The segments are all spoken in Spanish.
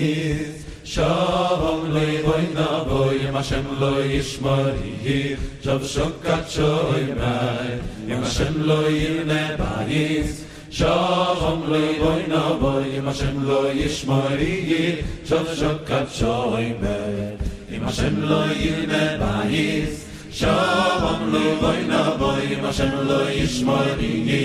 ich Shalom loy boy na boy ma shem loy ishmar hi shav shokat choy mai ma shem loy ne baris Shalom loy boy na boy ma shem loy ishmar hi shokat choy mai ma shem loy ne baris Shalom loy boy na boy ma shem loy ishmar hi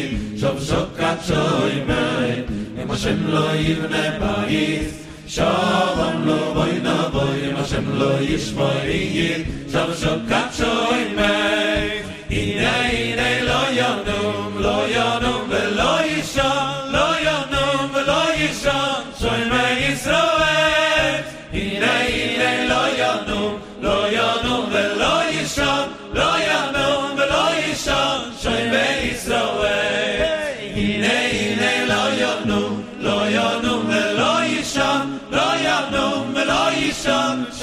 shokat choy mai ma shem loy ne baris Shalom lo boy na boy Hashem lo yishmor yir Shav shokat shoy bay Ine ine lo yonum lo yonum velo yishon lo yonum velo yishon shoy me Yisroel. Ine ine lo yonum lo yonum velo yishon lo yonum velo yishon shoy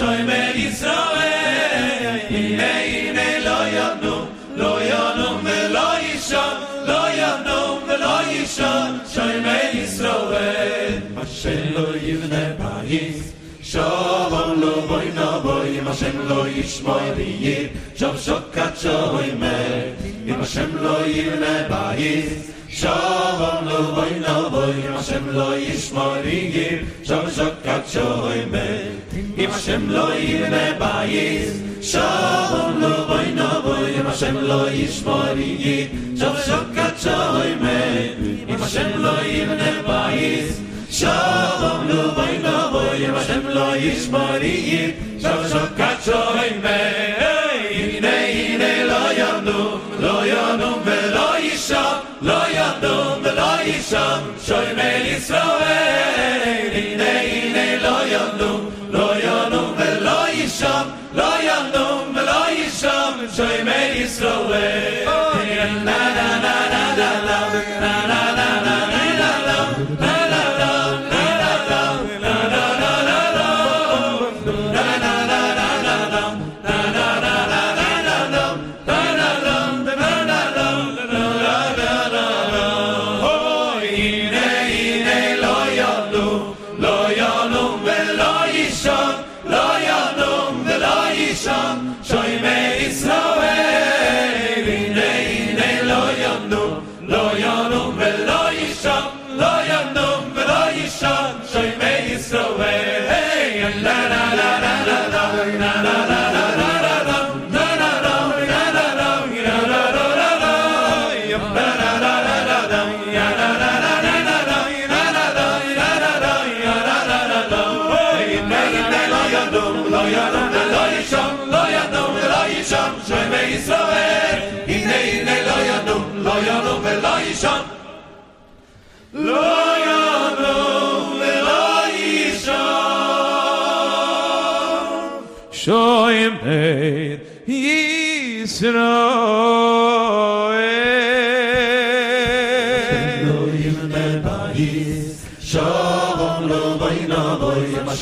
shoy me Yisroel Ine ine lo yonum lo yonum velo yishon lo yonum velo yishon. Shoy me Yisroel Hashem lo yivne bayis Shalom lo boy no boy Hashem lo yishmoy liyir Shav shokat shoy me Im Hashem lo yivne bayis Shalom lo boy no boy Hashem lo yishmoy shoy me אם השם לא יבנה בייס, שלום לא בוי נבוי, אם השם לא ישמור יגיד, שוב שוקת שוי מת, אם השם לא יבנה בייס, שלום לא בוי נבוי, אם השם לא ישמור יגיד, שוב שוקת שוי מת, הנה הנה לא ינום, לא ינום ולא ישם, לא ינום ולא ישם, שוי מל ישראל. Hallelujah.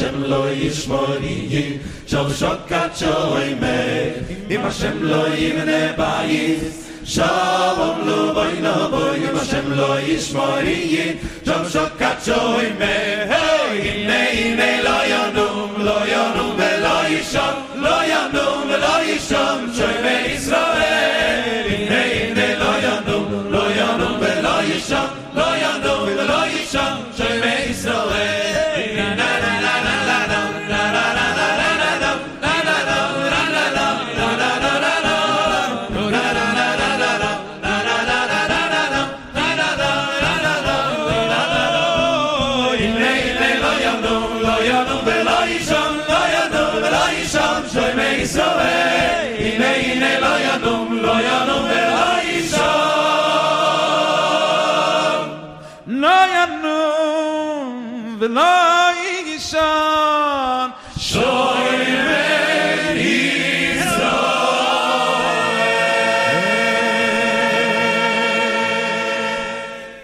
Hashem lo yishmoni Shom shot kat Im Hashem lo yivne bayis Shalom lo bayna boy. Im Hashem lo yishmoni Shom shot kat shoy me Hey ine ine lo yonu lo yonu me lo yishon lo yonu me lo yishon Israel.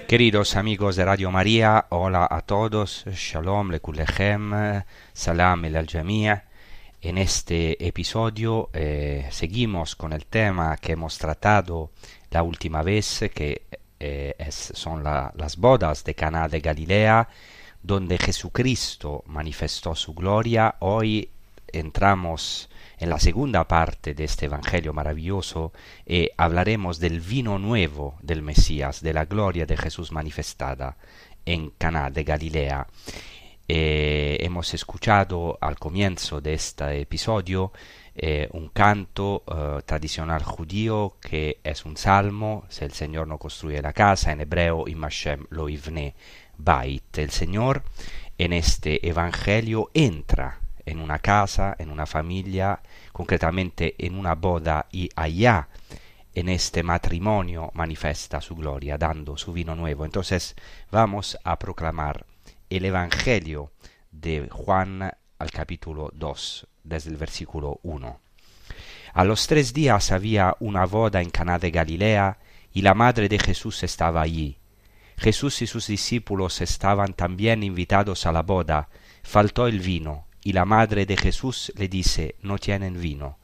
Queridos amigos de Radio María, hola a todos, shalom le lekulechem, salam el aljamia. En este episodio eh, seguimos con el tema que hemos tratado la última vez, que eh, es- son la- las bodas de Caná de Galilea, donde Jesucristo manifestó su gloria. Hoy entramos en la segunda parte de este Evangelio maravilloso y hablaremos del vino nuevo del Mesías, de la gloria de Jesús manifestada en Caná de Galilea. Eh, hemos escuchado al comienzo de este episodio eh, un canto eh, tradicional judío que es un salmo, si el Señor no construye la casa, en hebreo, Im Hashem lo ivne bait. El Señor en este evangelio entra en una casa, en una familia, concretamente en una boda y allá en este matrimonio manifiesta su gloria, dando su vino nuevo. Entonces vamos a proclamar el Evangelio de Juan al capítulo 2, desde el versículo 1. A los tres días había una boda en Caná de Galilea y la madre de Jesús estaba allí. Jesús y sus discípulos estaban también invitados a la boda. Faltó el vino y la madre de Jesús le dice, no tienen vino.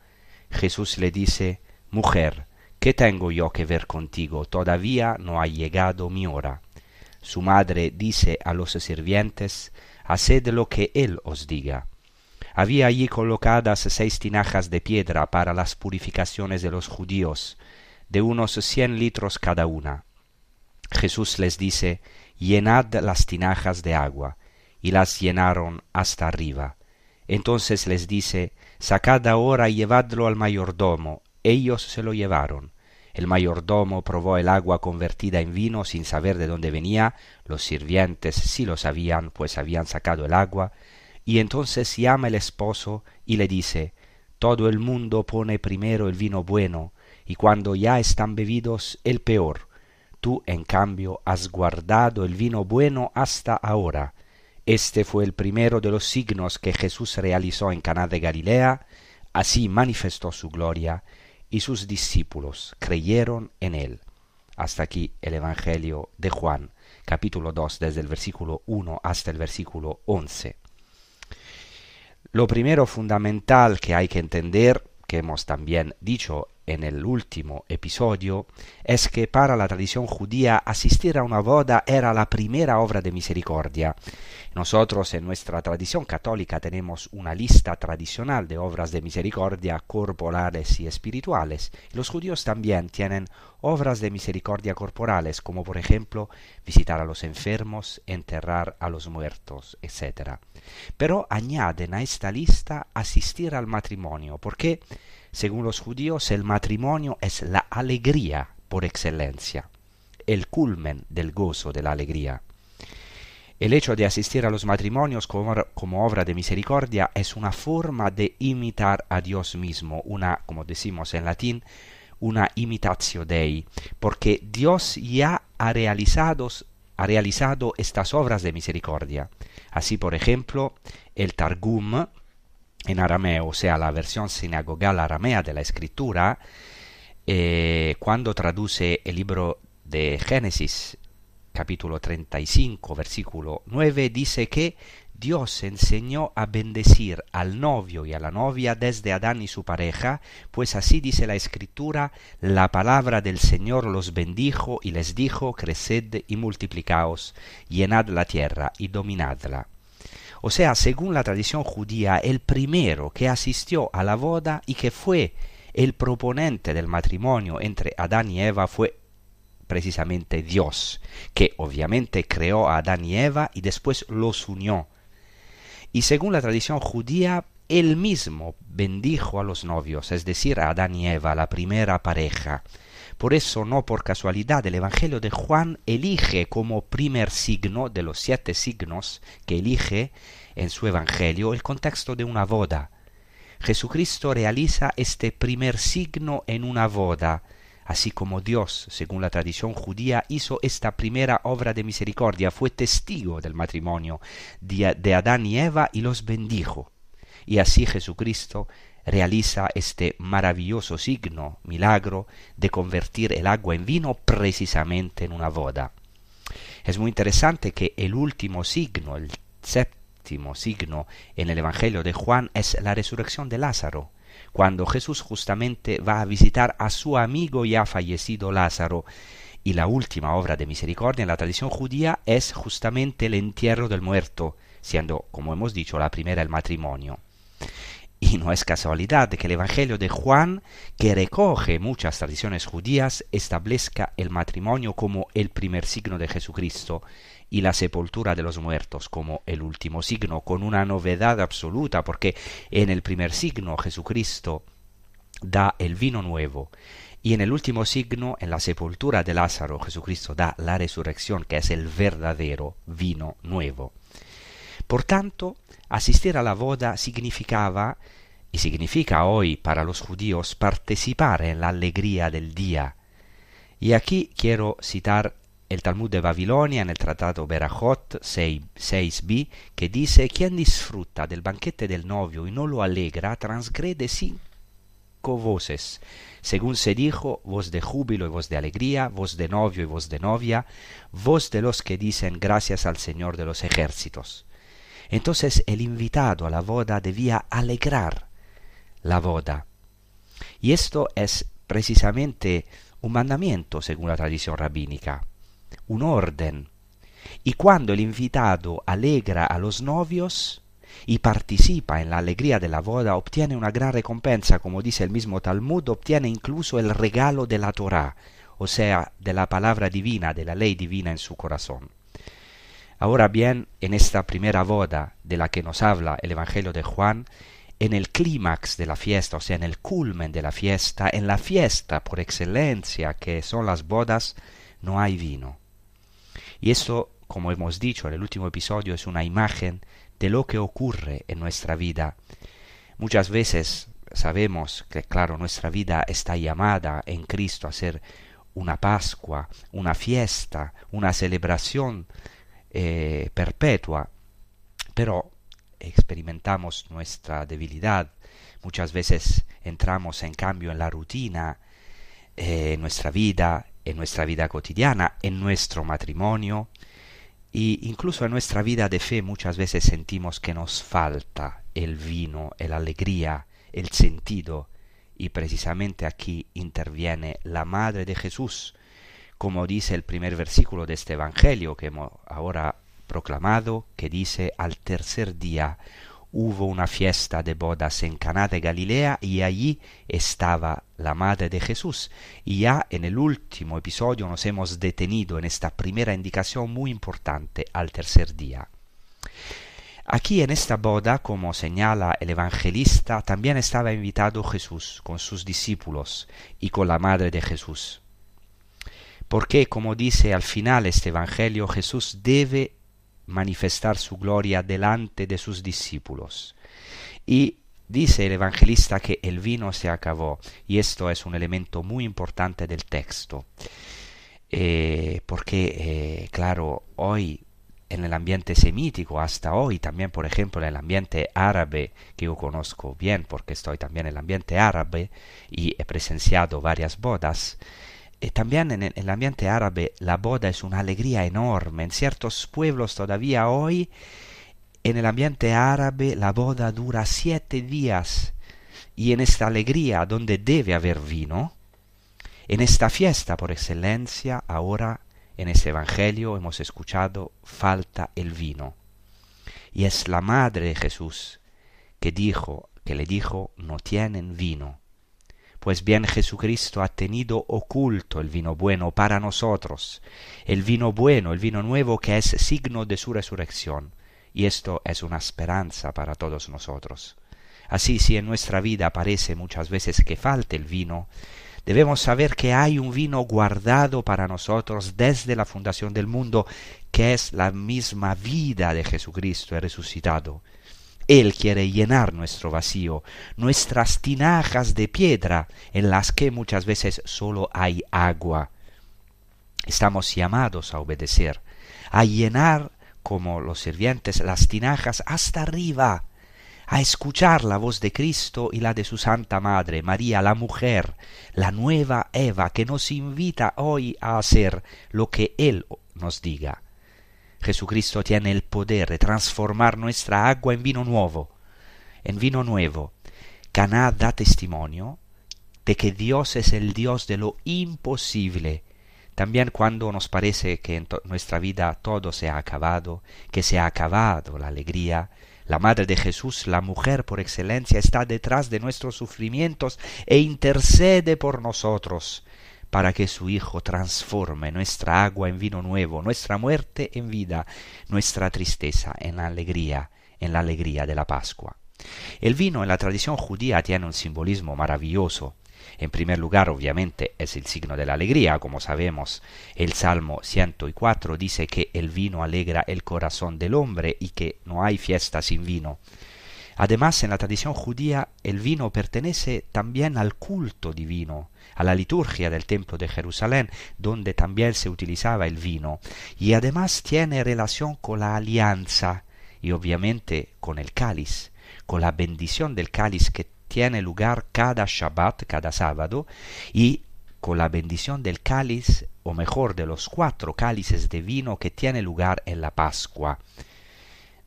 Jesús le dice, Mujer, ¿qué tengo yo que ver contigo? Todavía no ha llegado mi hora. Su madre dice a los sirvientes, Haced lo que él os diga. Había allí colocadas seis tinajas de piedra para las purificaciones de los judíos, de unos cien litros cada una. Jesús les dice, Llenad las tinajas de agua, y las llenaron hasta arriba. Entonces les dice, Sacad ahora y llevadlo al mayordomo. Ellos se lo llevaron. El mayordomo probó el agua convertida en vino sin saber de dónde venía, los sirvientes sí lo sabían, pues habían sacado el agua, y entonces llama el esposo y le dice, Todo el mundo pone primero el vino bueno, y cuando ya están bebidos el peor. Tú, en cambio, has guardado el vino bueno hasta ahora. Este fue el primero de los signos que Jesús realizó en Caná de Galilea, así manifestó su gloria, y sus discípulos creyeron en él. Hasta aquí el Evangelio de Juan, capítulo 2, desde el versículo 1 hasta el versículo 11. Lo primero fundamental que hay que entender, que hemos también dicho en el último episodio, es que para la tradición judía asistir a una boda era la primera obra de misericordia. Nosotros en nuestra tradición católica tenemos una lista tradicional de obras de misericordia corporales y espirituales. Los judíos también tienen obras de misericordia corporales, como por ejemplo visitar a los enfermos, enterrar a los muertos, etc. Pero añaden a esta lista asistir al matrimonio, porque según los judíos el matrimonio es la alegría por excelencia, el culmen del gozo de la alegría. El hecho de asistir a los matrimonios como, obra de misericordia es una forma de imitar a Dios mismo, una, como decimos en latín, una imitatio Dei, porque Dios ya ha realizado, ha realizado estas obras de misericordia. Así, por ejemplo, el Targum, en arameo, o sea, la versión sinagogal aramea de la escritura, eh, cuando traduce el libro de Génesis, capítulo 35, versículo 9, dice que Dios enseñó a bendecir al novio y a la novia desde Adán y su pareja, pues así dice la escritura, la palabra del Señor los bendijo y les dijo, creced y multiplicaos, llenad la tierra y dominadla. O sea, según la tradición judía, el primero que asistió a la boda y que fue el proponente del matrimonio entre Adán y Eva fue precisamente Dios, que obviamente creó a Adán y Eva y después los unió. Y según la tradición judía, él mismo bendijo a los novios, es decir, a Adán y Eva, la primera pareja. Por eso, no por casualidad, el Evangelio de Juan elige como primer signo de los siete signos que elige en su Evangelio el contexto de una boda. Jesucristo realiza este primer signo en una boda, así como Dios, según la tradición judía, hizo esta primera obra de misericordia, fue testigo del matrimonio de Adán y Eva y los bendijo. Y así Jesucristo realiza este maravilloso signo, milagro, de convertir el agua en vino precisamente en una boda. Es muy interesante que el último signo, el séptimo signo en el Evangelio de Juan es la resurrección de Lázaro, cuando Jesús justamente va a visitar a su amigo ya fallecido Lázaro. Y la última obra de misericordia en la tradición judía es justamente el entierro del muerto, siendo, como hemos dicho, la primera el matrimonio. Y no es casualidad que el Evangelio de Juan, que recoge muchas tradiciones judías, establezca el matrimonio como el primer signo de Jesucristo y la sepultura de los muertos como el último signo, con una novedad absoluta, porque en el primer signo Jesucristo da el vino nuevo, y en el último signo, en la sepultura de Lázaro, Jesucristo da la resurrección, que es el verdadero vino nuevo. Por tanto, asistir a la boda significaba, y significa hoy para los judíos, participar en la alegría del día. Y aquí quiero citar el Talmud de Babilonia en el Tratado Berajot 6b, que dice, quien disfruta del banquete del novio y no lo alegra, transgrede cinco voces, según se dijo, voz de júbilo y voz de alegría, voz de novio y voz de novia, voz de los que dicen gracias al Señor de los ejércitos. Entonces el invitado a la boda debía alegrar la boda. Y esto es precisamente un mandamiento según la tradición rabínica, un orden. Y cuando el invitado alegra a los novios y participa en la alegría de la boda, obtiene una gran recompensa, como dice el mismo Talmud, obtiene incluso el regalo de la Torah, o sea, de la palabra divina, de la ley divina en su corazón. Ahora bien, en esta primera boda de la que nos habla el Evangelio de Juan, en el clímax de la fiesta, o sea, en el culmen de la fiesta, en la fiesta por excelencia que son las bodas, no hay vino. Y esto, como hemos dicho en el último episodio, es una imagen de lo que ocurre en nuestra vida. Muchas veces sabemos que, claro, nuestra vida está llamada en Cristo a ser una Pascua, una fiesta, una celebración eh, perpetua, pero experimentamos nuestra debilidad, muchas veces entramos en cambio en la rutina, eh, en nuestra vida, en nuestra vida cotidiana, en nuestro matrimonio, e incluso en nuestra vida de fe muchas veces sentimos que nos falta el vino, la alegría, el sentido, y precisamente aquí interviene la Madre de Jesús, como dice el primer versículo de este Evangelio que hemos ahora proclamado, que dice, al tercer día hubo una fiesta de bodas en Caná de Galilea y allí estaba la madre de Jesús. Y ya en el último episodio nos hemos detenido en esta primera indicación muy importante al tercer día. Aquí en esta boda, como señala el evangelista, también estaba invitado Jesús con sus discípulos y con la madre de Jesús porque, como dice al final este Evangelio, Jesús debe manifestar su gloria delante de sus discípulos. Y dice el evangelista que el vino se acabó, y esto es un elemento muy importante del texto, eh, porque, eh, claro, hoy en el ambiente semítico, hasta hoy también, por ejemplo, en el ambiente árabe, que yo conozco bien porque estoy también en el ambiente árabe y he presenciado varias bodas, también en el, ambiente árabe la boda es una alegría enorme. En ciertos pueblos todavía hoy, en el ambiente árabe, la boda dura siete días. Y en esta alegría donde debe haber vino, en esta fiesta por excelencia, ahora en este Evangelio hemos escuchado, falta el vino. Y es la madre de Jesús que dijo, que le dijo, no tienen vino. Pues bien Jesucristo ha tenido oculto el vino bueno para nosotros, el vino bueno, el vino nuevo que es signo de su resurrección, y esto es una esperanza para todos nosotros. Así si en nuestra vida parece muchas veces que falte el vino, debemos saber que hay un vino guardado para nosotros desde la fundación del mundo, que es la misma vida de Jesucristo resucitado, Él quiere llenar nuestro vacío, nuestras tinajas de piedra en las que muchas veces solo hay agua. Estamos llamados a obedecer, a llenar como los sirvientes las tinajas hasta arriba, a escuchar la voz de Cristo y la de su Santa Madre, María, la mujer, la nueva Eva, que nos invita hoy a hacer lo que Él nos diga. Jesucristo tiene el poder de transformar nuestra agua en vino nuevo, en vino nuevo. Caná da testimonio de que Dios es el Dios de lo imposible, también cuando nos parece que en nuestra vida todo se ha acabado, que se ha acabado la alegría, la Madre de Jesús, la mujer por excelencia, está detrás de nuestros sufrimientos e intercede por nosotros para que su Hijo transforme nuestra agua en vino nuevo, nuestra muerte en vida, nuestra tristeza en alegría, en la alegría de la Pascua. El vino en la tradición judía tiene un simbolismo maravilloso. En primer lugar, obviamente, es el signo de la alegría, como sabemos. El Salmo 104 dice que el vino alegra el corazón del hombre y que no hay fiesta sin vino. Además, en la tradición judía, el vino pertenece también al culto divino a la liturgia del templo de Jerusalén, donde también se utilizaba el vino, y además tiene relación con la alianza y obviamente con el cáliz, con la bendición del cáliz que tiene lugar cada Shabbat, cada sábado, y con la bendición del cáliz, o mejor de los cuatro cálices de vino que tiene lugar en la Pascua.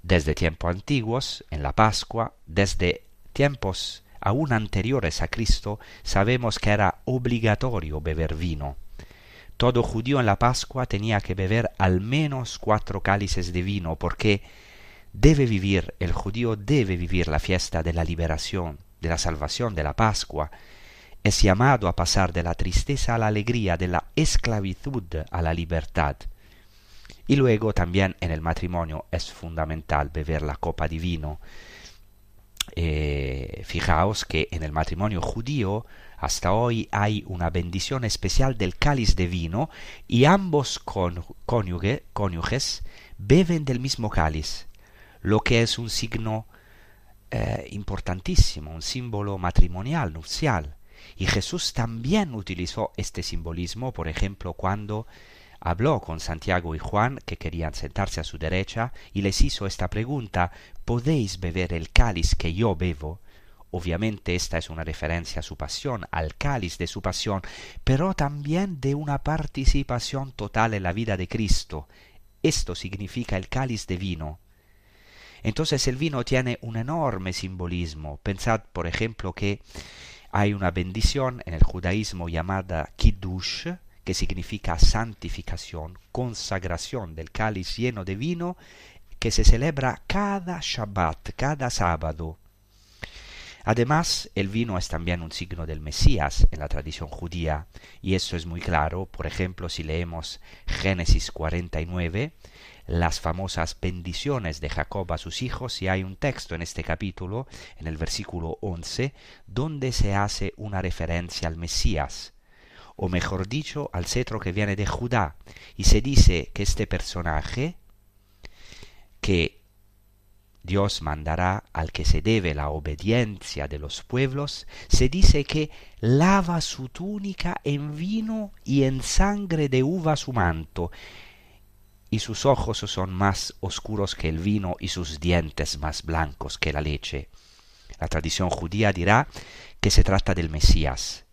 Desde tiempos antiguos, en la Pascua, desde tiempos aún anteriores a Cristo, sabemos que era obligatorio beber vino. Todo judío en la Pascua tenía que beber al menos cuatro cálices de vino, porque debe vivir, el judío debe vivir la fiesta de la liberación, de la salvación, de la Pascua. Es llamado a pasar de la tristeza a la alegría, de la esclavitud a la libertad. Y luego también en el matrimonio es fundamental beber la copa de vino, eh, fijaos que en el matrimonio judío hasta hoy hay una bendición especial del cáliz de vino y ambos cónyuges beben del mismo cáliz, lo que es un signo eh, importantísimo, un símbolo matrimonial, nupcial. Y Jesús también utilizó este simbolismo, por ejemplo, cuando habló con Santiago y Juan, que querían sentarse a su derecha, y les hizo esta pregunta ¿Podéis beber el cáliz que yo bebo? Obviamente esta es una referencia a su pasión, al cáliz de su pasión, pero también de una participación total en la vida de Cristo. Esto significa el cáliz de vino. Entonces el vino tiene un enorme simbolismo. Pensad, por ejemplo, que hay una bendición en el judaísmo llamada kiddush, que significa santificación, consagración del cáliz lleno de vino, que se celebra cada Shabbat, cada sábado. Además, el vino es también un signo del Mesías en la tradición judía, y esto es muy claro, por ejemplo, si leemos Génesis 49, las famosas bendiciones de Jacob a sus hijos, y hay un texto en este capítulo, en el versículo 11, donde se hace una referencia al Mesías, o mejor dicho, al cetro que viene de Judá, y se dice que este personaje, que Dios mandará al que se debe la obediencia de los pueblos, se dice que lava su túnica en vino y en sangre de uva su manto, y sus ojos son más oscuros que el vino y sus dientes más blancos que la leche. La tradición judía dirá que se trata del Mesías,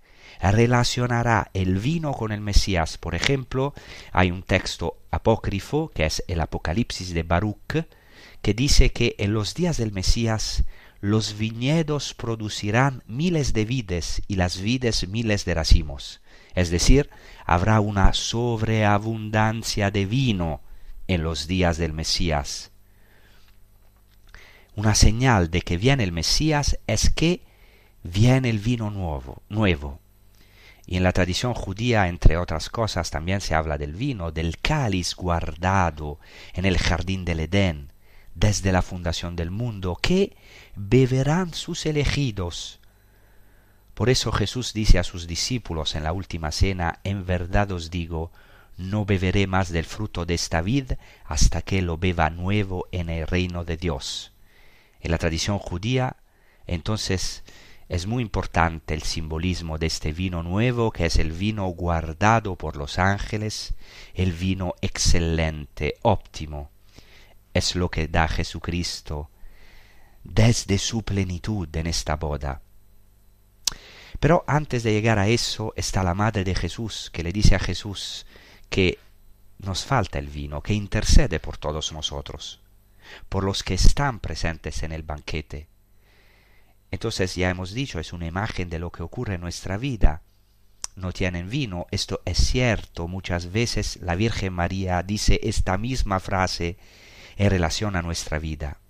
relacionará el vino con el Mesías. Por ejemplo, hay un texto apócrifo que es el Apocalipsis de Baruch, que dice que en los días del Mesías los viñedos producirán miles de vides y las vides miles de racimos. Es decir, habrá una sobreabundancia de vino en los días del Mesías. Una señal de que viene el Mesías es que viene el vino nuevo, nuevo. Y en la tradición judía, entre otras cosas, también se habla del vino, del cáliz guardado en el jardín del Edén, desde la fundación del mundo, que beberán sus elegidos. Por eso Jesús dice a sus discípulos en la última cena, en verdad os digo, no beberé más del fruto de esta vid hasta que lo beba nuevo en el reino de Dios. En la tradición judía, entonces, es muy importante el simbolismo de este vino nuevo, que es el vino guardado por los ángeles, el vino excelente, óptimo. Es lo que da Jesucristo desde su plenitud en esta boda. Pero antes de llegar a eso está la madre de Jesús, que le dice a Jesús que nos falta el vino, que intercede por todos nosotros, por los que están presentes en el banquete. Entonces ya hemos dicho, es una imagen de lo que ocurre en nuestra vida. No tienen vino, esto es cierto. Muchas veces la Virgen María dice esta misma frase en relación a nuestra vida.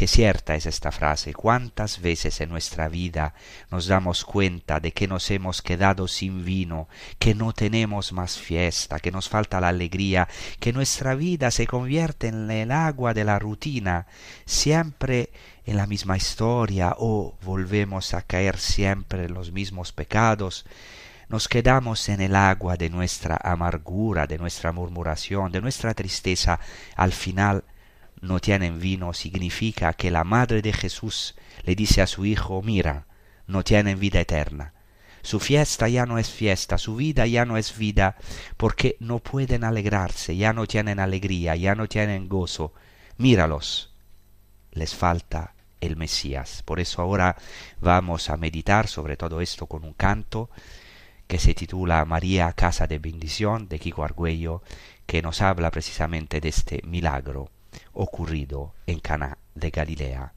Qué cierta es esta frase. ¿Cuántas veces en nuestra vida nos damos cuenta de que nos hemos quedado sin vino, que no tenemos más fiesta, que nos falta la alegría, que nuestra vida se convierte en el agua de la rutina, siempre en la misma historia o volvemos a caer siempre en los mismos pecados? nos quedamos en el agua de nuestra amargura, de nuestra murmuración, de nuestra tristeza, al final no tienen vino significa que la madre de Jesús le dice a su hijo, mira, no tienen vida eterna. Su fiesta ya no es fiesta, su vida ya no es vida, porque no pueden alegrarse, ya no tienen alegría, ya no tienen gozo. Míralos, les falta el Mesías. Por eso ahora vamos a meditar sobre todo esto con un canto que se titula María Casa de Bendición de Kiko Argüello, que nos habla precisamente de este milagro ocurrido en Cana de Galilea.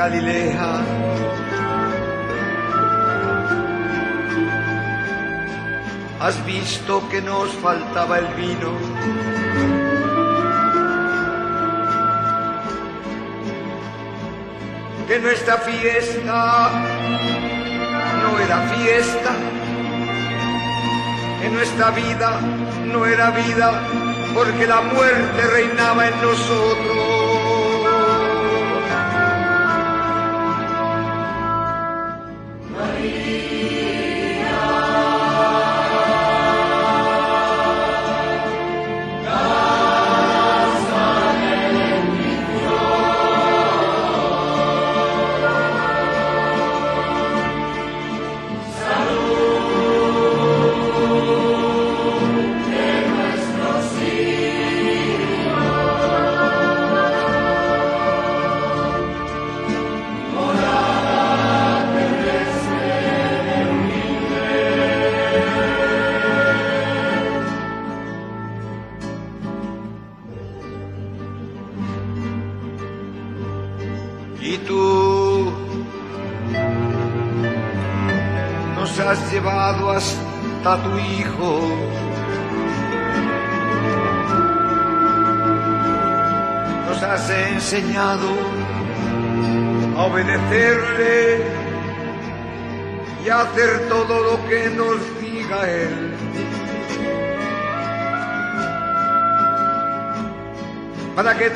Galilea, has visto que nos faltaba el vino. Que nuestra fiesta no era fiesta en nuestra vida no era vida, porque la muerte reinaba en nosotros.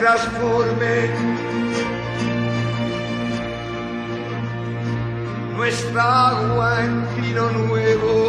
Transforme nuestra agua en vino nuevo.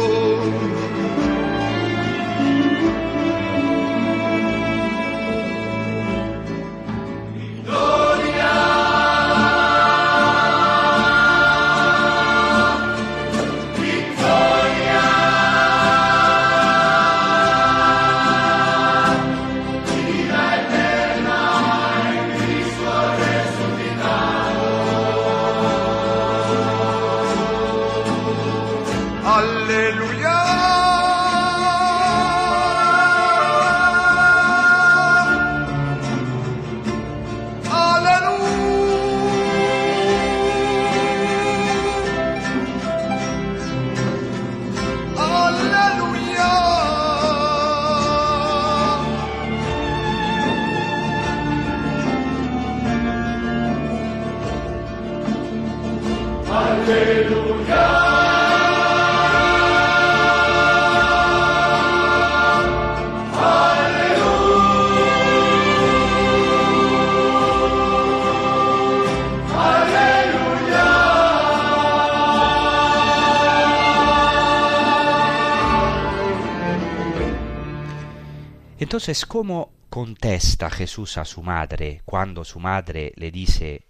Entonces, ¿cómo contesta Jesús a su madre cuando su madre le dice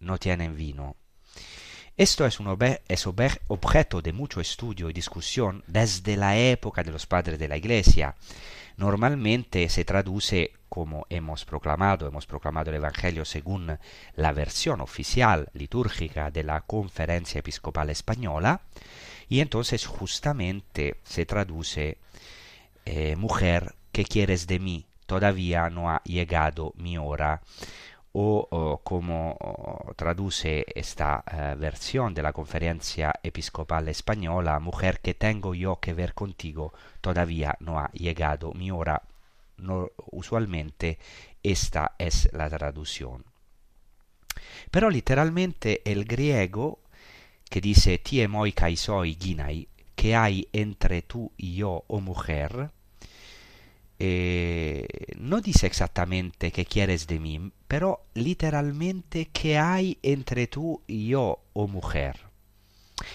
no tienen vino? Esto es, un objeto de mucho estudio y discusión desde la época de los padres de la Iglesia. Normalmente se traduce como hemos proclamado, hemos proclamado el Evangelio según la versión oficial litúrgica de la Conferencia Episcopal Española, y entonces justamente se traduce eh, mujer, ¿qué quieres de mí? Todavía no ha llegado mi hora. O, como traduce esta eh, versión de la conferencia episcopal española, mujer que tengo yo que ver contigo, todavía no ha llegado mi hora. No, usualmente esta es la traducción. Pero literalmente el griego que dice tie moi kai soi ginai, que hay entre tú y yo, oh mujer, eh, no dice exactamente qué quieres de mí, pero literalmente qué hay entre tú y yo, oh mujer.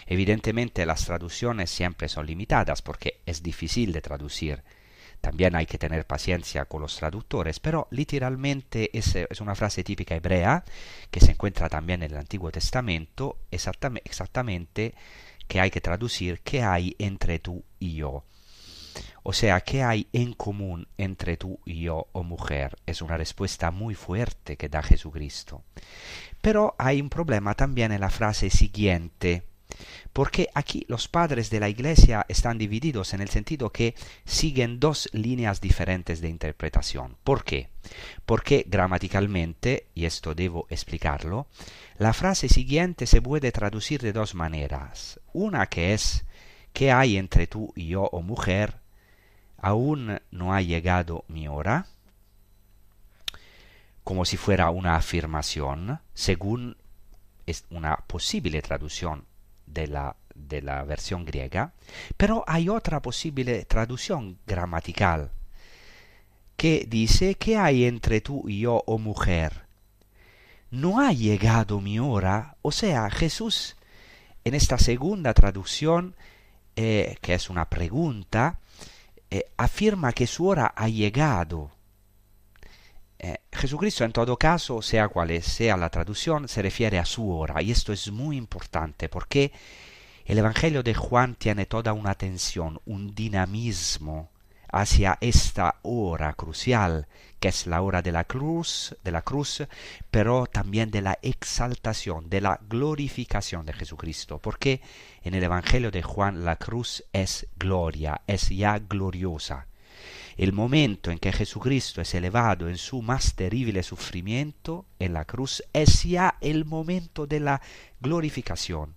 Evidentemente las traducciones siempre son limitadas porque es difícil de traducir. También hay que tener paciencia con los traductores, pero literalmente es, es una frase típica hebrea que se encuentra también en el Antiguo Testamento, exactam- exactamente que hay que traducir qué hay entre tú y yo. O sea, ¿qué hay en común entre tú y yo, oh mujer? Es una respuesta muy fuerte que da Jesucristo. Pero hay un problema también en la frase siguiente, porque aquí los padres de la Iglesia están divididos en el sentido que siguen dos líneas diferentes de interpretación. ¿Por qué? Porque gramaticalmente, y esto debo explicarlo, la frase siguiente se puede traducir de dos maneras. Una que es ¿qué hay entre tú y yo, oh mujer? Aún no ha llegado mi hora, como si fuera una afirmación, según es una posible traducción de la, de la versión griega, pero hay otra posible traducción gramatical que dice ¿qué hay entre tú y yo, oh mujer? ¿No ha llegado mi hora? O sea, Jesús en esta segunda traducción, eh, que es una pregunta, eh, afirma que su hora ha llegado. Eh, Jesucristo en todo caso, sea cual sea la traducción, se refiere a su hora. Y esto es muy importante porque el Evangelio de Juan tiene toda una tensión, un dinamismo hacia esta hora crucial, que es la hora de la cruz, de la cruz, pero también de la exaltación, de la glorificación de Jesucristo, porque en el Evangelio de Juan la cruz es gloria, es ya gloriosa. el momento en que Jesucristo es elevado en su más terrible sufrimiento en la cruz es ya el momento de la glorificación.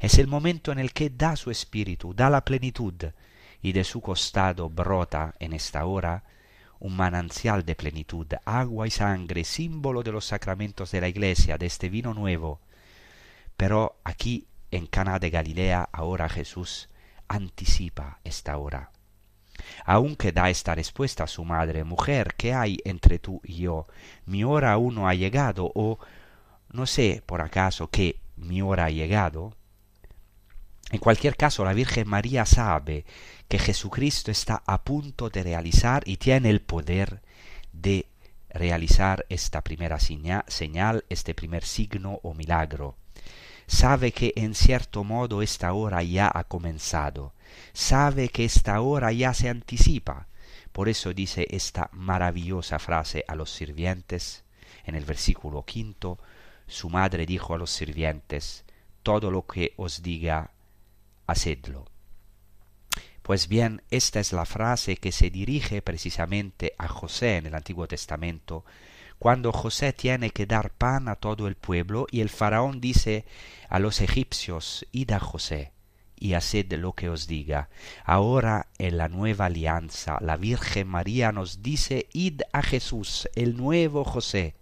Es el momento en el que da su espíritu, da la plenitud, y de su costado brota en esta hora un manantial de plenitud, agua y sangre, símbolo de los sacramentos de la iglesia, de este vino nuevo. Pero aquí, en Cana de Galilea, ahora Jesús anticipa esta hora. Aunque da esta respuesta a su madre, mujer, ¿qué hay entre tú y yo? Mi hora aún no ha llegado, o no sé por acaso que mi hora ha llegado. En cualquier caso, la Virgen María sabe que Jesucristo está a punto de realizar y tiene el poder de realizar esta primera señal, este primer signo o milagro. Sabe que en cierto modo esta hora ya ha comenzado, sabe que esta hora ya se anticipa. Por eso dice esta maravillosa frase a los sirvientes. En el versículo quinto, su madre dijo a los sirvientes, todo lo que os diga hacedlo. Pues bien, esta es la frase que se dirige precisamente a José en el Antiguo Testamento, cuando José tiene que dar pan a todo el pueblo y el faraón dice a los egipcios, id a José y haced lo que os diga. Ahora en la nueva alianza la Virgen María nos dice, id a Jesús, el nuevo José,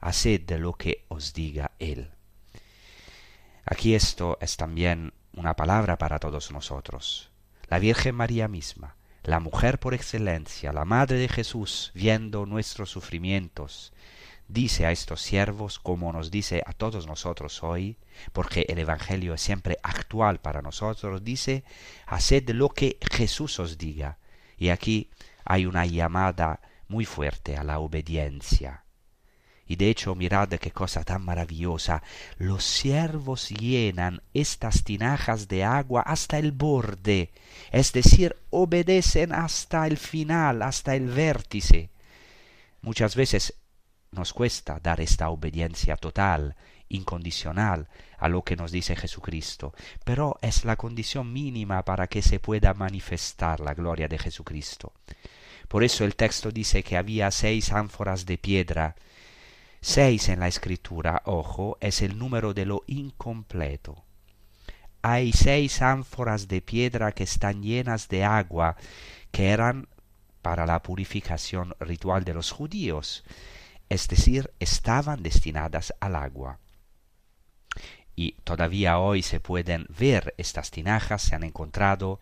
haced lo que os diga él. Aquí esto es también una palabra para todos nosotros. La Virgen María misma, la mujer por excelencia, la Madre de Jesús, viendo nuestros sufrimientos, dice a estos siervos como nos dice a todos nosotros hoy, porque el Evangelio es siempre actual para nosotros, dice, haced lo que Jesús os diga. Y aquí hay una llamada muy fuerte a la obediencia. Y de hecho, mirad qué cosa tan maravillosa. Los siervos llenan estas tinajas de agua hasta el borde, es decir, obedecen hasta el final, hasta el vértice. Muchas veces nos cuesta dar esta obediencia total, incondicional a lo que nos dice Jesucristo, pero es la condición mínima para que se pueda manifestar la gloria de Jesucristo. Por eso el texto dice que había seis ánforas de piedra Seis en la escritura, ojo, es el número de lo incompleto. Hay seis ánforas de piedra que están llenas de agua, que eran para la purificación ritual de los judíos, es decir, estaban destinadas al agua. Y todavía hoy se pueden ver estas tinajas, se han encontrado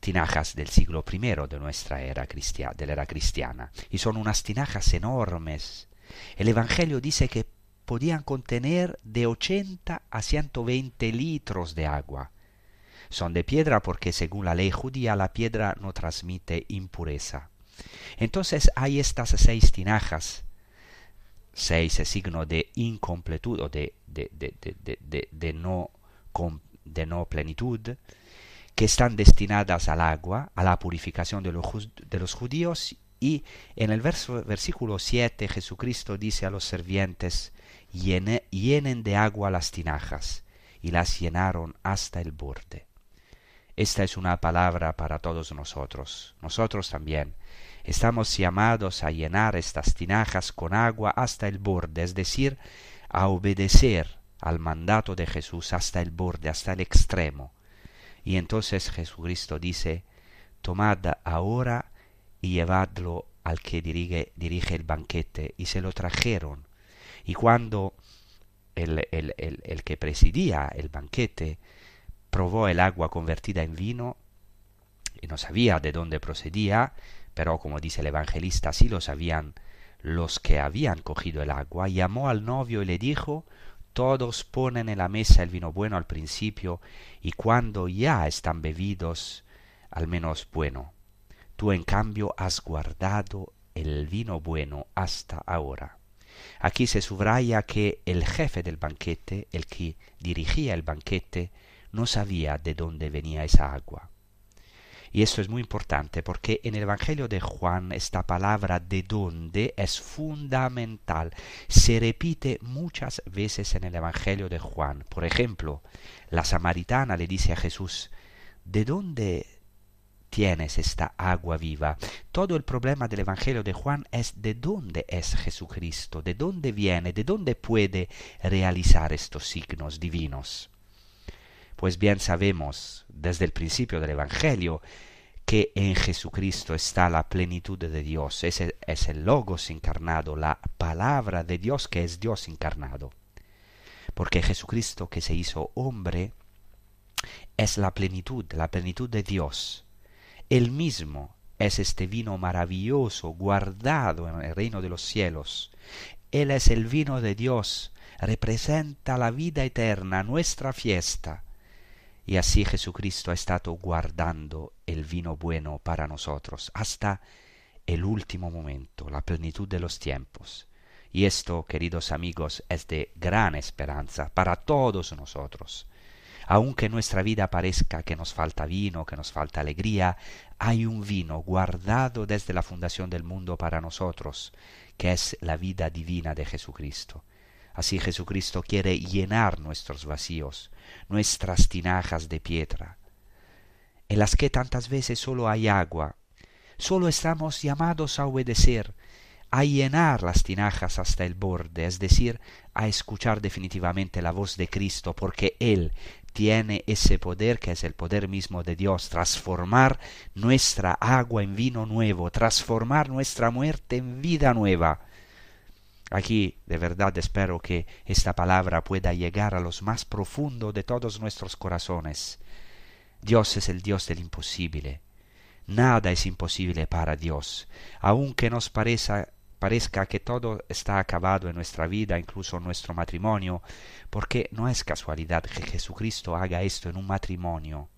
tinajas del siglo I de nuestra era, de la era cristiana, y son unas tinajas enormes, el Evangelio dice que podían contener de 80 a 120 litros de agua. Son de piedra porque según la ley judía la piedra no transmite impureza. Entonces hay estas seis tinajas, seis es signo de incompletud o de, de, de, de, no, de plenitud, que están destinadas al agua, a la purificación de los judíos y en el versículo 7 Jesucristo dice a los servientes, llenen de agua las tinajas, y las llenaron hasta el borde. Esta es una palabra para todos nosotros. Nosotros también estamos llamados a llenar estas tinajas con agua hasta el borde, es decir, a obedecer al mandato de Jesús hasta el borde, hasta el extremo. Y entonces Jesucristo dice, tomad ahora y llevadlo al que dirige, dirige el banquete, y se lo trajeron. Y cuando el, el, el, que presidía el banquete probó el agua convertida en vino, y no sabía de dónde procedía, pero como dice el evangelista, sí lo sabían los que habían cogido el agua, llamó al novio y le dijo, todos ponen en la mesa el vino bueno al principio, y cuando ya están bebidos, al menos bueno. Tú en cambio has guardado el vino bueno hasta ahora. Aquí se subraya que el jefe del banquete, el que dirigía el banquete, no sabía de dónde venía esa agua. Y esto es muy importante porque en el Evangelio de Juan esta palabra de dónde es fundamental. Se repite muchas veces en el Evangelio de Juan. Por ejemplo, la samaritana le dice a Jesús, ¿de dónde tienes esta agua viva. Todo el problema del Evangelio de Juan es de dónde es Jesucristo, de dónde viene, de dónde puede realizar estos signos divinos. Pues bien sabemos desde el principio del Evangelio que en Jesucristo está la plenitud de Dios, ese es el Logos encarnado, la palabra de Dios que es Dios encarnado. Porque Jesucristo que se hizo hombre es la plenitud, la plenitud de Dios. Él mismo es este vino maravilloso guardado en el reino de los cielos. Él es el vino de Dios, representa la vida eterna, nuestra fiesta. Y así Jesucristo ha estado guardando el vino bueno para nosotros hasta el último momento, la plenitud de los tiempos. Y esto, queridos amigos, es de gran esperanza para todos nosotros. Aunque nuestra vida parezca que nos falta vino, que nos falta alegría, hay un vino guardado desde la fundación del mundo para nosotros, que es la vida divina de Jesucristo. Así Jesucristo quiere llenar nuestros vacíos, nuestras tinajas de piedra, en las que tantas veces solo hay agua. Solo estamos llamados a obedecer, a llenar las tinajas hasta el borde, es decir, a escuchar definitivamente la voz de Cristo, porque Él tiene ese poder que es el poder mismo de Dios, transformar nuestra agua en vino nuevo, transformar nuestra muerte en vida nueva. Aquí de verdad espero que esta palabra pueda llegar a los más profundos de todos nuestros corazones. Dios es el Dios del imposible. Nada es imposible para Dios, aunque nos parezca, parezca que todo está acabado en nuestra vida, incluso nuestro matrimonio, porque no es casualidad que Jesucristo haga esto en un matrimonio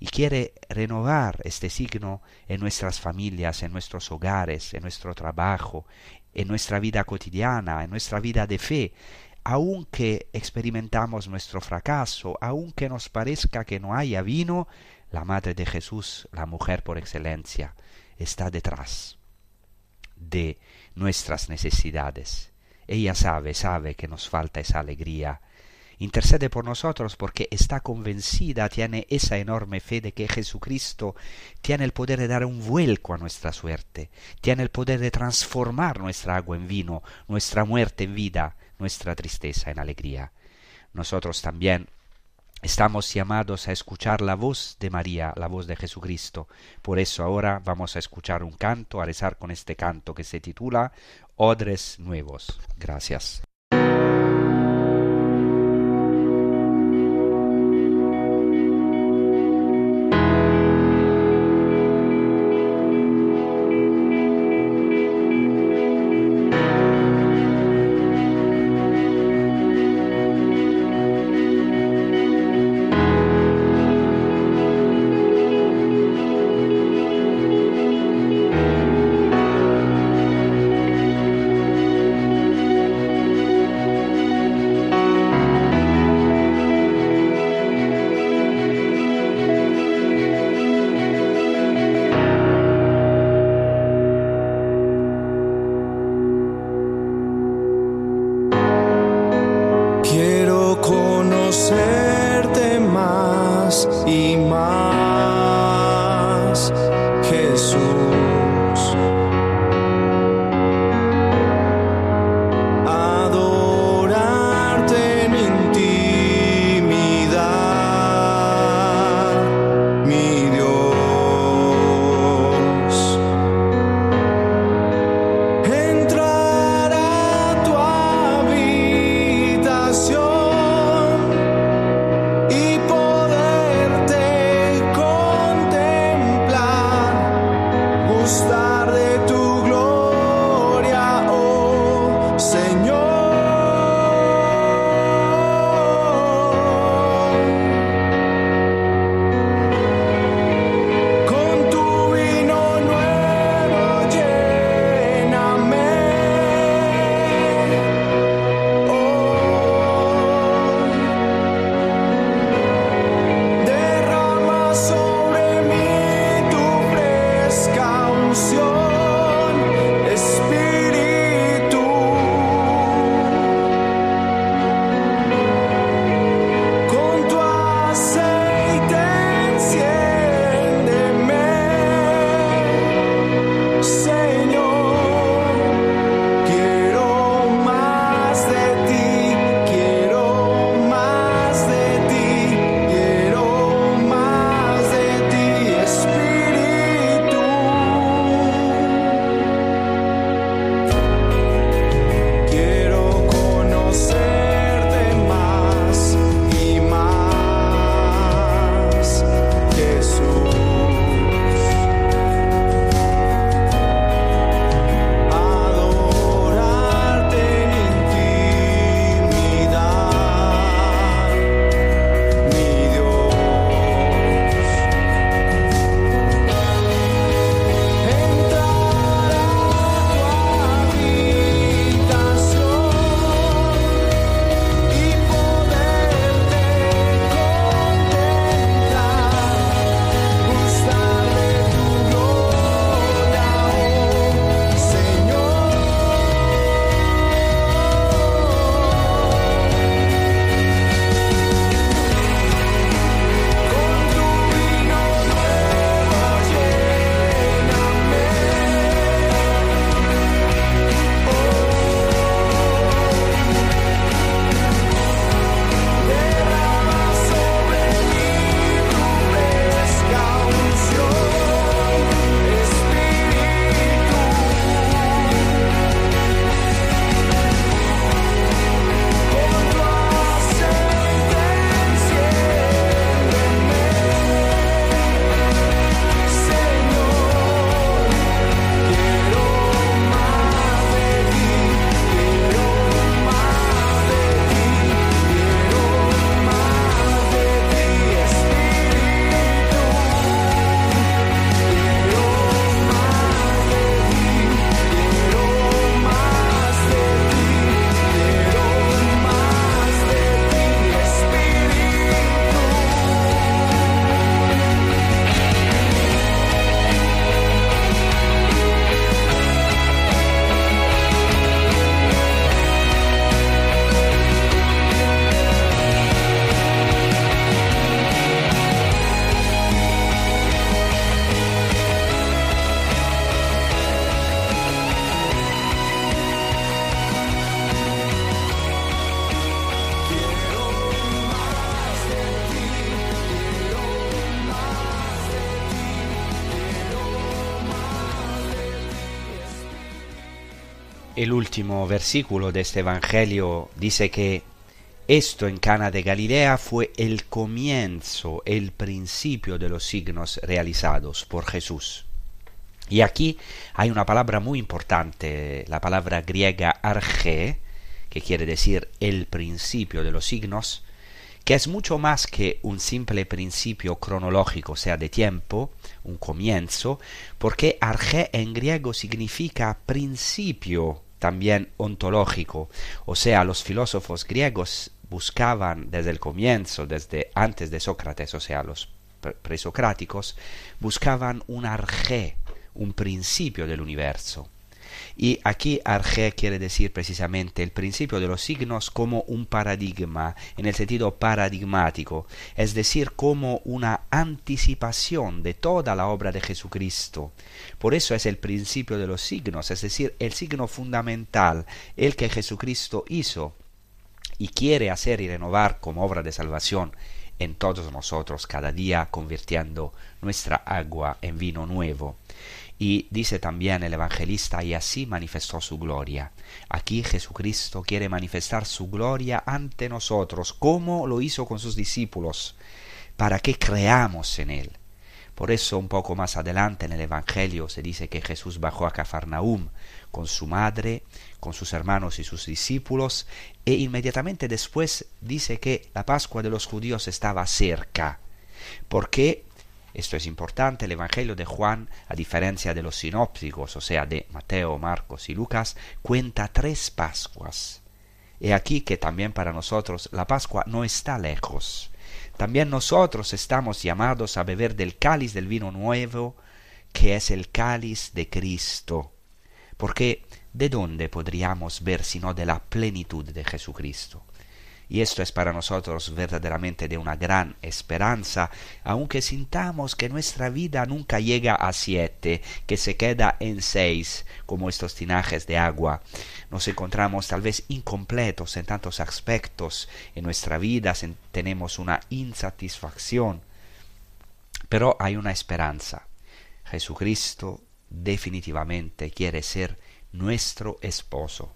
y quiere renovar este signo en nuestras familias, en nuestros hogares, en nuestro trabajo, en nuestra vida cotidiana, en nuestra vida de fe, aunque experimentamos nuestro fracaso, aunque nos parezca que no haya vino, la Madre de Jesús, la mujer por excelencia, está detrás de nuestras necesidades. Ella sabe, sabe que nos falta esa alegría, intercede por nosotros porque está convencida, tiene esa enorme fe de que Jesucristo tiene el poder de dar un vuelco a nuestra suerte, tiene el poder de transformar nuestra agua en vino, nuestra muerte en vida, nuestra tristeza en alegría. Nosotros también Estamos llamados a escuchar la voz de María, la voz de Jesucristo. Por eso ahora vamos a escuchar un canto, a rezar con este canto que se titula Odres Nuevos. Gracias. El último versículo de este Evangelio dice que esto en Cana de Galilea fue el comienzo, el principio de los signos realizados por Jesús. Y aquí hay una palabra muy importante, la palabra griega arge, que quiere decir el principio de los signos, que es mucho más que un simple principio cronológico, sea, de tiempo, un comienzo, porque arge en griego significa principio también ontológico, o sea, los filósofos griegos buscaban desde el comienzo, desde antes de Sócrates, o sea, los presocráticos, buscaban un arge, un principio del universo. Y aquí arge quiere decir precisamente el principio de los signos como un paradigma, en el sentido paradigmático, es decir, como una anticipación de toda la obra de Jesucristo. Por eso es el principio de los signos, es decir, el signo fundamental, el que Jesucristo hizo y quiere hacer y renovar como obra de salvación en todos nosotros cada día, convirtiendo nuestra agua en vino nuevo. Y dice también el evangelista, y así manifestó su gloria. Aquí Jesucristo quiere manifestar su gloria ante nosotros, como lo hizo con sus discípulos, para que creamos en él. Por eso un poco más adelante en el Evangelio se dice que Jesús bajó a Cafarnaum con su madre, con sus hermanos y sus discípulos, e inmediatamente después dice que la Pascua de los judíos estaba cerca, porque esto es importante, el Evangelio de Juan, a diferencia de los sinópticos, o sea, de Mateo, Marcos y Lucas, cuenta tres Pascuas. He aquí que también para nosotros la Pascua no está lejos. También nosotros estamos llamados a beber del cáliz del vino nuevo, que es el cáliz de Cristo. Porque ¿de dónde podríamos ver sino de la plenitud de Jesucristo? Y esto es para nosotros verdaderamente de una gran esperanza, aunque sintamos que nuestra vida nunca llega a siete, que se queda en seis, como estos tinajes de agua. Nos encontramos tal vez incompletos en tantos aspectos en nuestra vida, tenemos una insatisfacción, pero hay una esperanza. Jesucristo definitivamente quiere ser nuestro esposo,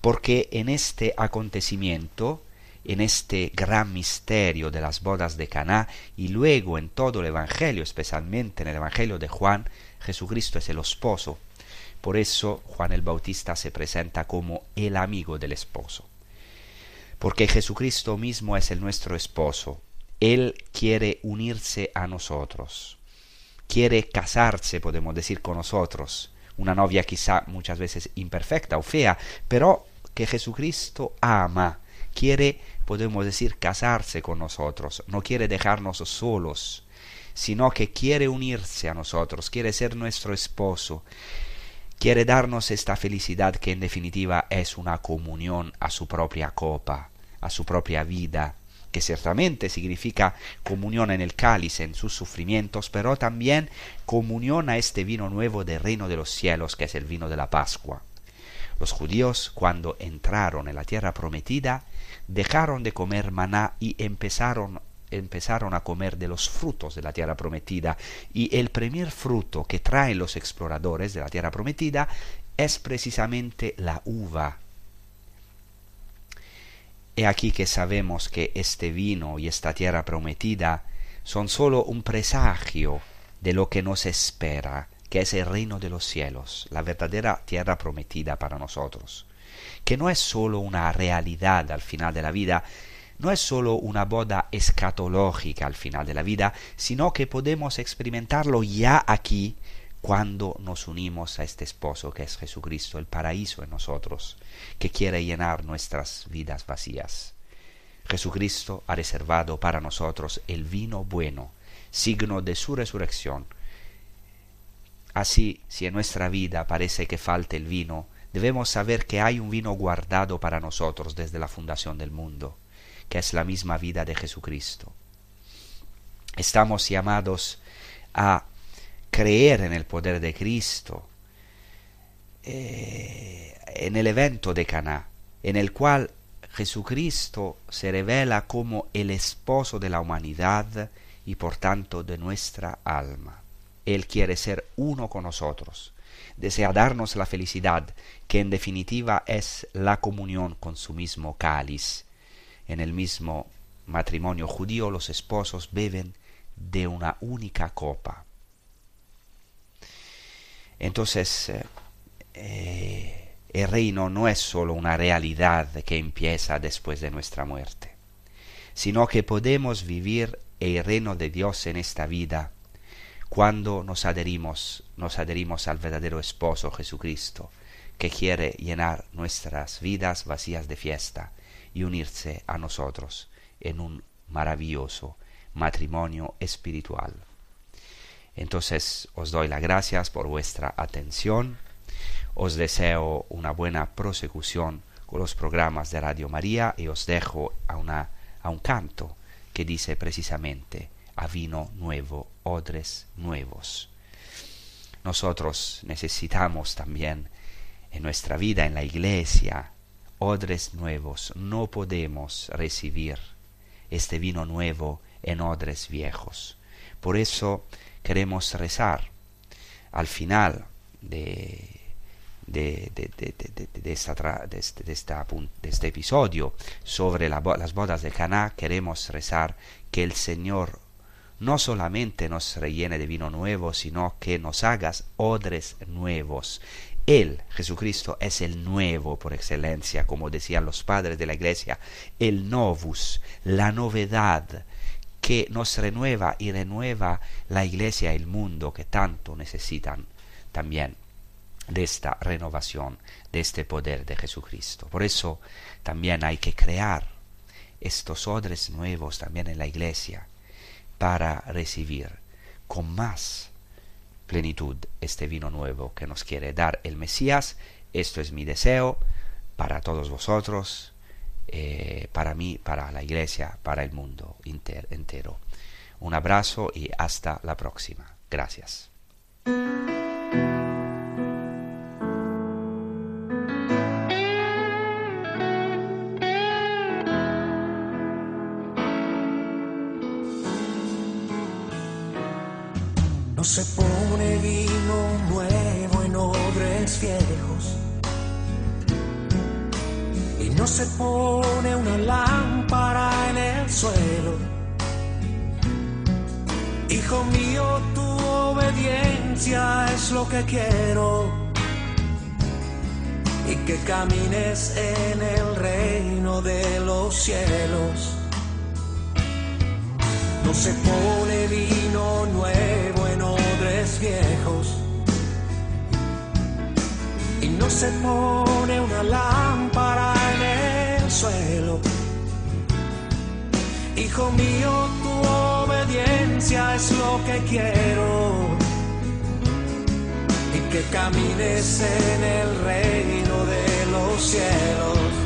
porque en este acontecimiento en este gran misterio de las bodas de Caná y luego en todo el Evangelio, especialmente en el Evangelio de Juan, Jesucristo es el esposo. Por eso Juan el Bautista se presenta como el amigo del esposo. Porque Jesucristo mismo es el nuestro esposo. Él quiere unirse a nosotros. Quiere casarse, podemos decir, con nosotros. Una novia quizá muchas veces imperfecta o fea, pero que Jesucristo ama, quiere podemos decir, casarse con nosotros, no quiere dejarnos solos, sino que quiere unirse a nosotros, quiere ser nuestro esposo, quiere darnos esta felicidad que en definitiva es una comunión a su propia copa, a su propia vida, que ciertamente significa comunión en el cáliz, en sus sufrimientos, pero también comunión a este vino nuevo del reino de los cielos, que es el vino de la Pascua. Los judíos, cuando entraron en la tierra prometida, dejaron de comer maná y empezaron empezaron a comer de los frutos de la tierra prometida y el primer fruto que traen los exploradores de la tierra prometida es precisamente la uva. He aquí que sabemos que este vino y esta tierra prometida son sólo un presagio de lo que nos espera, que es el reino de los cielos, la verdadera tierra prometida para nosotros que no es sólo una realidad al final de la vida, no es sólo una boda escatológica al final de la vida, sino que podemos experimentarlo ya aquí cuando nos unimos a este esposo que es Jesucristo, el paraíso en nosotros, que quiere llenar nuestras vidas vacías. Jesucristo ha reservado para nosotros el vino bueno, signo de su resurrección. Así, si en nuestra vida parece que falte el vino, debemos saber que hay un vino guardado para nosotros desde la fundación del mundo, que es la misma vida de Jesucristo. Estamos llamados a creer en el poder de Cristo, eh, en el evento de Caná, en el cual Jesucristo se revela como el esposo de la humanidad y por tanto de nuestra alma. Él quiere ser uno con nosotros desea darnos la felicidad, que en definitiva es la comunión con su mismo cáliz. En el mismo matrimonio judío los esposos beben de una única copa. Entonces, eh, el reino no es solo una realidad que empieza después de nuestra muerte, sino que podemos vivir el reino de Dios en esta vida cuando nos adherimos, nos adherimos al verdadero esposo Jesucristo, que quiere llenar nuestras vidas vacías de fiesta y unirse a nosotros en un maravilloso matrimonio espiritual. Entonces os doy las gracias por vuestra atención, os deseo una buena prosecución con los programas de Radio María y os dejo a, una, a un canto que dice precisamente a vino nuevo, odres nuevos. Nosotros necesitamos también en nuestra vida, en la iglesia, odres nuevos. No podemos recibir este vino nuevo en odres viejos. Por eso queremos rezar al final de, de, esta, de, este episodio sobre las bodas de Caná, queremos rezar que el Señor no solamente nos rellene de vino nuevo, sino que nos hagas odres nuevos. Él, Jesucristo, es el nuevo por excelencia, como decían los padres de la iglesia, el novus, la novedad que nos renueva y renueva la iglesia y el mundo que tanto necesitan también de esta renovación, de este poder de Jesucristo. Por eso también hay que crear estos odres nuevos también en la iglesia para recibir con más plenitud este vino nuevo que nos quiere dar el Mesías. Esto es mi deseo para todos vosotros, eh, para mí, para la iglesia, para el mundo entero. Un abrazo y hasta la próxima. Gracias. Se pone una lámpara en el suelo. Hijo mío, tu obediencia es lo que quiero. Y que camines en el reino de los cielos. No se pone vino nuevo en odres viejos. Y no se pone una lámpara en el Hijo mío, tu obediencia es lo que quiero. Y que camines en el reino de los cielos.